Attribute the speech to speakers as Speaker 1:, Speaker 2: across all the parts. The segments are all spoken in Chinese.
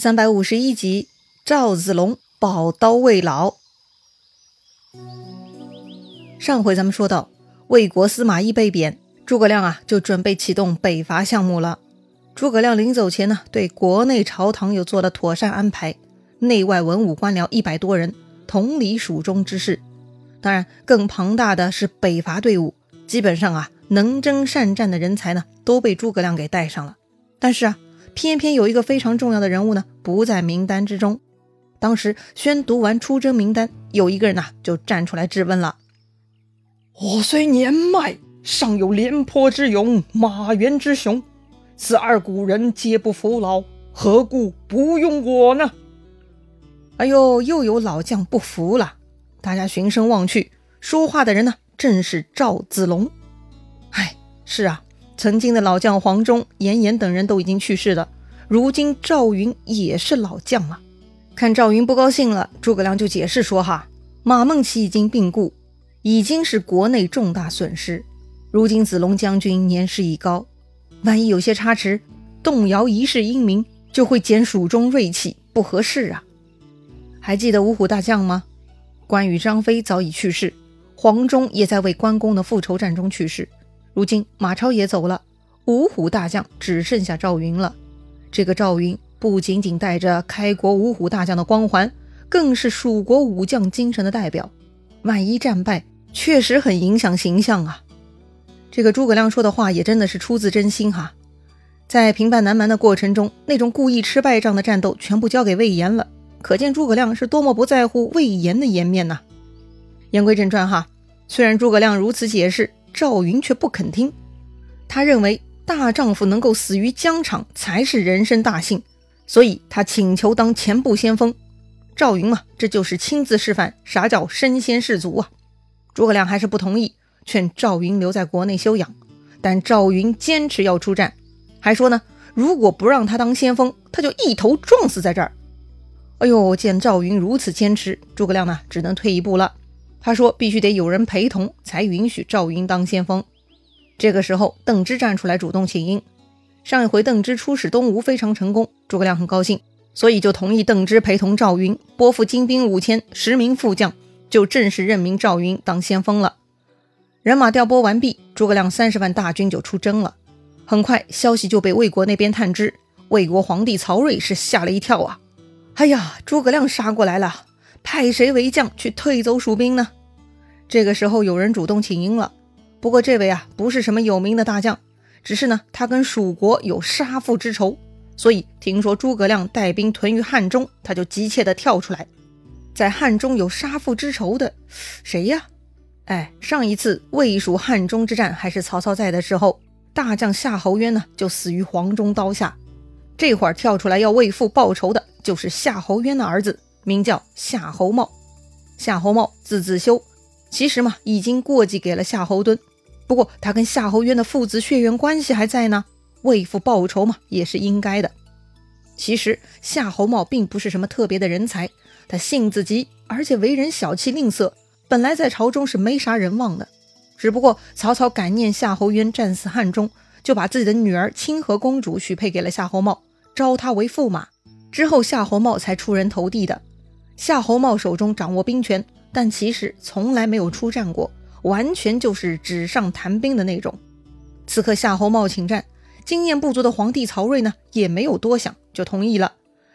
Speaker 1: 三百五十一集，赵子龙宝刀未老。上回咱们说到，魏国司马懿被贬，诸葛亮啊就准备启动北伐项目了。诸葛亮临走前呢，对国内朝堂又做了妥善安排，内外文武官僚一百多人，同理蜀中之事。当然，更庞大的是北伐队伍，基本上啊，能征善战的人才呢，都被诸葛亮给带上了。但是啊。偏偏有一个非常重要的人物呢，不在名单之中。当时宣读完出征名单，有一个人呐就站出来质问了：“
Speaker 2: 我虽年迈，尚有廉颇之勇、马援之雄，此二古人皆不服老，何故不用我呢？”
Speaker 1: 哎呦，又有老将不服了。大家循声望去，说话的人呢，正是赵子龙。哎，是啊。曾经的老将黄忠、严颜等人都已经去世了，如今赵云也是老将了。看赵云不高兴了，诸葛亮就解释说：“哈，马孟起已经病故，已经是国内重大损失。如今子龙将军年事已高，万一有些差池，动摇一世英名，就会减蜀中锐气，不合适啊。还记得五虎大将吗？关羽、张飞早已去世，黄忠也在为关公的复仇战中去世。”如今马超也走了，五虎大将只剩下赵云了。这个赵云不仅仅带着开国五虎大将的光环，更是蜀国武将精神的代表。万一战败，确实很影响形象啊。这个诸葛亮说的话也真的是出自真心哈。在平叛南蛮的过程中，那种故意吃败仗的战斗全部交给魏延了，可见诸葛亮是多么不在乎魏延的颜面呐。言归正传哈，虽然诸葛亮如此解释。赵云却不肯听，他认为大丈夫能够死于疆场才是人生大幸，所以他请求当前部先锋。赵云嘛，这就是亲自示范啥叫身先士卒啊！诸葛亮还是不同意，劝赵云留在国内休养，但赵云坚持要出战，还说呢，如果不让他当先锋，他就一头撞死在这儿。哎呦，见赵云如此坚持，诸葛亮呢，只能退一步了。他说：“必须得有人陪同，才允许赵云当先锋。”这个时候，邓芝站出来主动请缨。上一回邓芝出使东吴非常成功，诸葛亮很高兴，所以就同意邓芝陪同赵云，拨付精兵五千，十名副将，就正式任命赵云当先锋了。人马调拨完毕，诸葛亮三十万大军就出征了。很快，消息就被魏国那边探知，魏国皇帝曹睿是吓了一跳啊！哎呀，诸葛亮杀过来了！派谁为将去退走蜀兵呢？这个时候有人主动请缨了。不过这位啊不是什么有名的大将，只是呢他跟蜀国有杀父之仇，所以听说诸葛亮带兵屯于汉中，他就急切的跳出来。在汉中有杀父之仇的谁呀？哎，上一次魏蜀汉中之战还是曹操在的时候，大将夏侯渊呢就死于黄忠刀下。这会儿跳出来要为父报仇的就是夏侯渊的儿子。名叫夏侯茂，夏侯茂字子修，其实嘛已经过继给了夏侯惇。不过他跟夏侯渊的父子血缘关系还在呢，为父报仇嘛也是应该的。其实夏侯茂并不是什么特别的人才，他性子急，而且为人小气吝啬，本来在朝中是没啥人望的。只不过曹操感念夏侯渊战死汉中，就把自己的女儿清河公主许配给了夏侯茂，招他为驸马。之后夏侯茂才出人头地的。夏侯茂手中掌握兵权，但其实从来没有出战过，完全就是纸上谈兵的那种。此刻夏侯茂请战，经验不足的皇帝曹睿呢，也没有多想就同意了，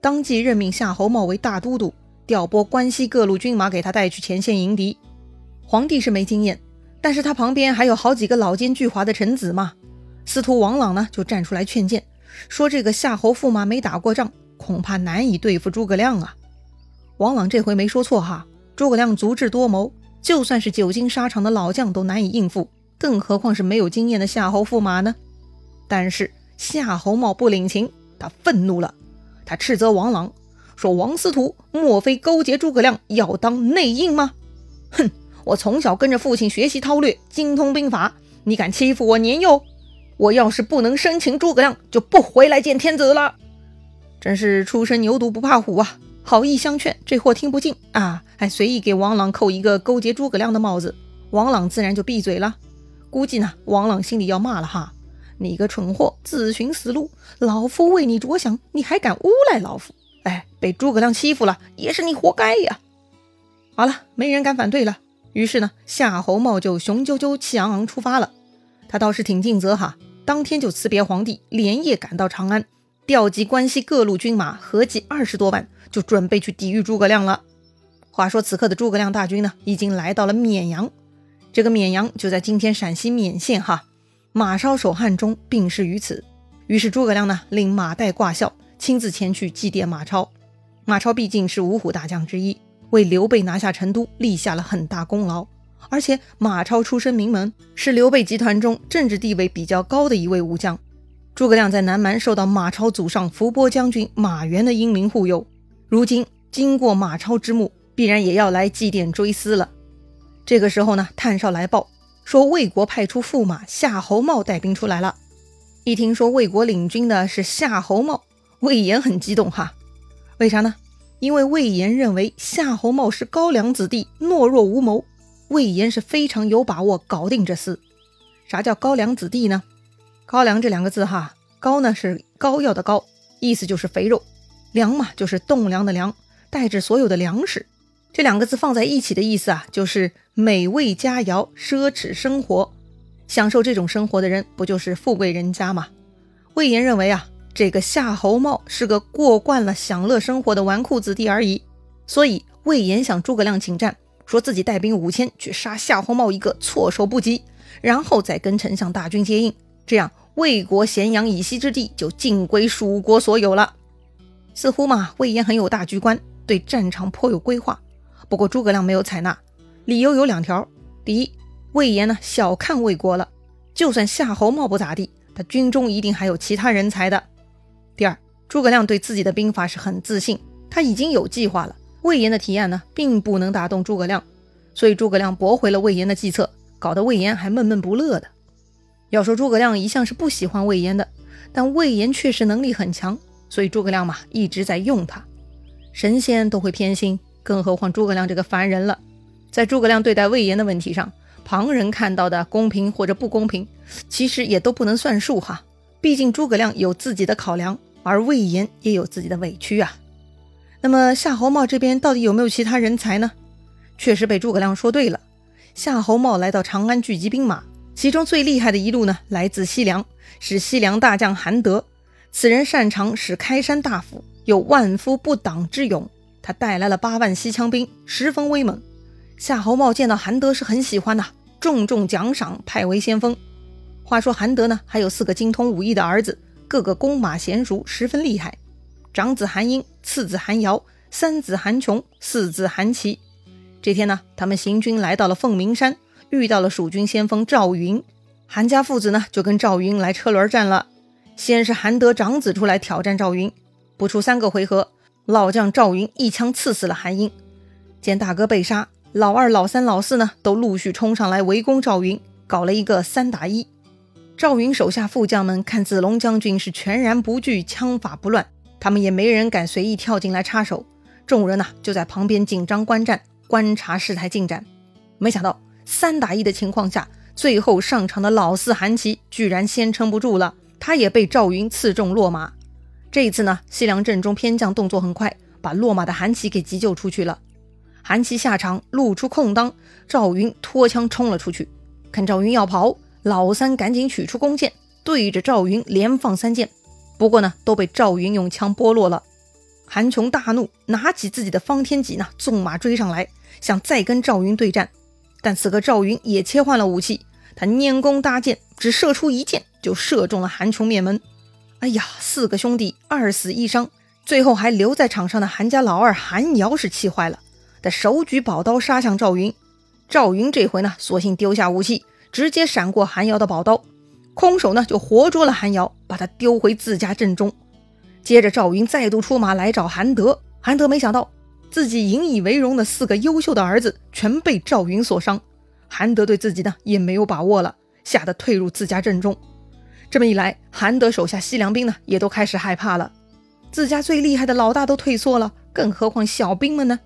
Speaker 1: 当即任命夏侯茂为大都督，调拨关西各路军马给他带去前线迎敌。皇帝是没经验，但是他旁边还有好几个老奸巨猾的臣子嘛。司徒王朗呢就站出来劝谏，说这个夏侯驸马没打过仗，恐怕难以对付诸葛亮啊。王朗这回没说错哈，诸葛亮足智多谋，就算是久经沙场的老将都难以应付，更何况是没有经验的夏侯驸马呢？但是夏侯茂不领情，他愤怒了，他斥责王朗说：“王司徒莫非勾结诸葛亮要当内应吗？哼，我从小跟着父亲学习韬略，精通兵法，你敢欺负我年幼？我要是不能生擒诸葛亮，就不回来见天子了。真是初生牛犊不怕虎啊！”好意相劝，这货听不进啊，还随意给王朗扣一个勾结诸葛亮的帽子，王朗自然就闭嘴了。估计呢，王朗心里要骂了哈，你个蠢货，自寻死路！老夫为你着想，你还敢诬赖老夫？哎，被诸葛亮欺负了，也是你活该呀！好了，没人敢反对了。于是呢，夏侯茂就雄赳赳、气昂昂出发了。他倒是挺尽责哈，当天就辞别皇帝，连夜赶到长安，调集关西各路军马，合计二十多万，就准备去抵御诸葛亮了。话说此刻的诸葛亮大军呢，已经来到了沔阳。这个沔阳就在今天陕西勉县哈。马超守汉中，病逝于此。于是诸葛亮呢，令马岱挂孝，亲自前去祭奠马超。马超毕竟是五虎大将之一，为刘备拿下成都立下了很大功劳。而且马超出身名门，是刘备集团中政治地位比较高的一位武将。诸葛亮在南蛮受到马超祖上伏波将军马援的英明护佑，如今经过马超之墓，必然也要来祭奠追思了。这个时候呢，探哨来报。说魏国派出驸马夏侯茂带兵出来了。一听说魏国领军的是夏侯茂，魏延很激动哈。为啥呢？因为魏延认为夏侯茂是高粱子弟，懦弱无谋。魏延是非常有把握搞定这厮。啥叫高粱子弟呢？高粱这两个字哈，高呢是膏药的膏，意思就是肥肉；粮嘛就是栋梁的梁，代指所有的粮食。这两个字放在一起的意思啊，就是美味佳肴、奢侈生活。享受这种生活的人，不就是富贵人家吗？魏延认为啊，这个夏侯茂是个过惯了享乐生活的纨绔子弟而已。所以魏延向诸葛亮请战，说自己带兵五千去杀夏侯茂一个措手不及，然后再跟丞相大军接应，这样魏国咸阳以西之地就尽归蜀国所有了。似乎嘛，魏延很有大局观，对战场颇有规划。不过诸葛亮没有采纳，理由有两条：第一，魏延呢小看魏国了，就算夏侯茂不咋地，他军中一定还有其他人才的；第二，诸葛亮对自己的兵法是很自信，他已经有计划了。魏延的提案呢，并不能打动诸葛亮，所以诸葛亮驳回了魏延的计策，搞得魏延还闷闷不乐的。要说诸葛亮一向是不喜欢魏延的，但魏延确实能力很强，所以诸葛亮嘛一直在用他。神仙都会偏心。更何况诸葛亮这个凡人了，在诸葛亮对待魏延的问题上，旁人看到的公平或者不公平，其实也都不能算数哈。毕竟诸葛亮有自己的考量，而魏延也有自己的委屈啊。那么夏侯茂这边到底有没有其他人才呢？确实被诸葛亮说对了。夏侯茂来到长安聚集兵马，其中最厉害的一路呢，来自西凉，是西凉大将韩德。此人擅长使开山大斧，有万夫不挡之勇。他带来了八万西羌兵，十分威猛。夏侯茂见到韩德是很喜欢的，重重奖赏，派为先锋。话说韩德呢，还有四个精通武艺的儿子，个个弓马娴熟，十分厉害。长子韩英，次子韩瑶，三子韩琼，四子韩琦。这天呢，他们行军来到了凤鸣山，遇到了蜀军先锋赵云。韩家父子呢，就跟赵云来车轮战了。先是韩德长子出来挑战赵云，不出三个回合。老将赵云一枪刺死了韩英，见大哥被杀，老二、老三、老四呢都陆续冲上来围攻赵云，搞了一个三打一。赵云手下副将们看子龙将军是全然不惧，枪法不乱，他们也没人敢随意跳进来插手。众人呢就在旁边紧张观战，观察事态进展。没想到三打一的情况下，最后上场的老四韩琦居然先撑不住了，他也被赵云刺中落马。这一次呢，西凉阵中偏将动作很快，把落马的韩琦给急救出去了。韩琦下场露出空当，赵云拖枪冲了出去。看赵云要跑，老三赶紧取出弓箭，对着赵云连放三箭。不过呢，都被赵云用枪拨落了。韩琼大怒，拿起自己的方天戟呢，纵马追上来，想再跟赵云对战。但此刻赵云也切换了武器，他拈弓搭箭，只射出一箭，就射中了韩琼面门。哎呀，四个兄弟二死一伤，最后还留在场上的韩家老二韩瑶是气坏了，他手举宝刀杀向赵云。赵云这回呢，索性丢下武器，直接闪过韩瑶的宝刀，空手呢就活捉了韩瑶，把他丢回自家阵中。接着赵云再度出马来找韩德，韩德没想到自己引以为荣的四个优秀的儿子全被赵云所伤，韩德对自己呢也没有把握了，吓得退入自家阵中。这么一来，韩德手下西凉兵呢，也都开始害怕了。自家最厉害的老大都退缩了，更何况小兵们呢？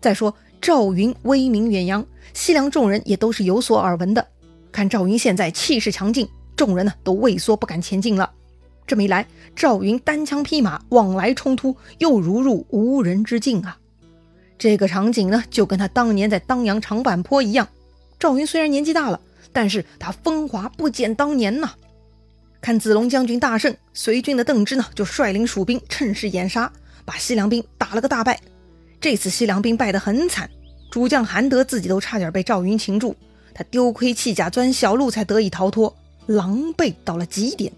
Speaker 1: 再说赵云威名远扬，西凉众人也都是有所耳闻的。看赵云现在气势强劲，众人呢都畏缩不敢前进了。这么一来，赵云单枪匹马往来冲突，又如入无人之境啊！这个场景呢，就跟他当年在当阳长坂坡一样。赵云虽然年纪大了，但是他风华不减当年呐。看子龙将军大胜，随军的邓芝呢，就率领蜀兵趁势掩杀，把西凉兵打了个大败。这次西凉兵败得很惨，主将韩德自己都差点被赵云擒住，他丢盔弃甲钻小路才得以逃脱，狼狈到了极点。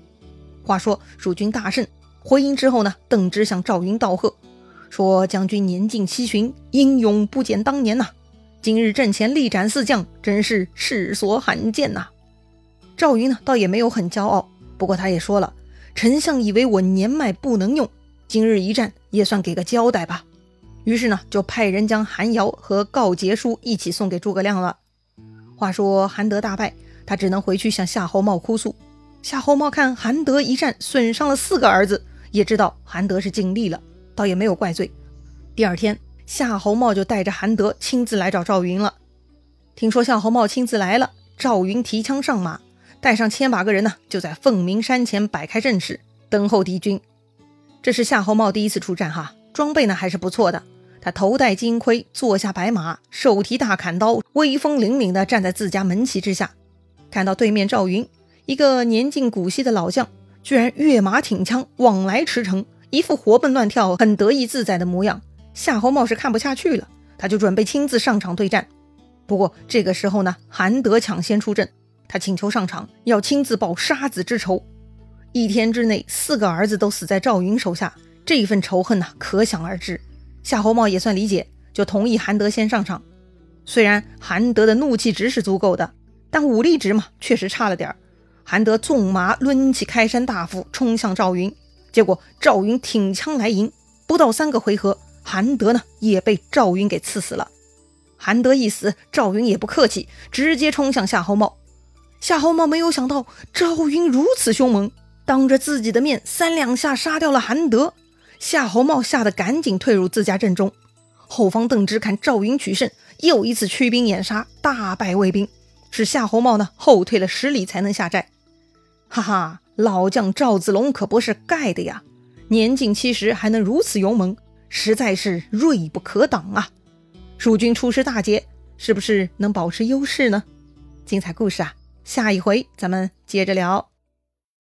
Speaker 1: 话说蜀军大胜，回营之后呢，邓芝向赵云道贺，说将军年近七旬，英勇不减当年呐。今日阵前力斩四将，真是世所罕见呐。赵云呢，倒也没有很骄傲，不过他也说了，丞相以为我年迈不能用，今日一战也算给个交代吧。于是呢，就派人将韩瑶和告捷书一起送给诸葛亮了。话说韩德大败，他只能回去向夏侯茂哭诉。夏侯茂看韩德一战损伤了四个儿子，也知道韩德是尽力了，倒也没有怪罪。第二天，夏侯茂就带着韩德亲自来找赵云了。听说夏侯茂亲自来了，赵云提枪上马，带上千把个人呢，就在凤鸣山前摆开阵势，等候敌军。这是夏侯茂第一次出战哈，装备呢还是不错的。他头戴金盔，坐下白马，手提大砍刀，威风凛凛地站在自家门旗之下。看到对面赵云，一个年近古稀的老将，居然跃马挺枪往来驰骋，一副活蹦乱跳、很得意自在的模样。夏侯茂是看不下去了，他就准备亲自上场对战。不过这个时候呢，韩德抢先出阵，他请求上场，要亲自报杀子之仇。一天之内，四个儿子都死在赵云手下，这一份仇恨呐，可想而知。夏侯茂也算理解，就同意韩德先上场。虽然韩德的怒气值是足够的，但武力值嘛，确实差了点儿。韩德纵马抡起开山大斧，冲向赵云。结果赵云挺枪来迎，不到三个回合，韩德呢也被赵云给刺死了。韩德一死，赵云也不客气，直接冲向夏侯茂。夏侯茂没有想到赵云如此凶猛，当着自己的面三两下杀掉了韩德。夏侯茂吓得赶紧退入自家阵中，后方邓芝看赵云取胜，又一次驱兵掩杀，大败魏兵，使夏侯茂呢后退了十里才能下寨。哈哈，老将赵子龙可不是盖的呀，年近七十还能如此勇猛，实在是锐不可挡啊！蜀军出师大捷，是不是能保持优势呢？精彩故事啊，下一回咱们接着聊。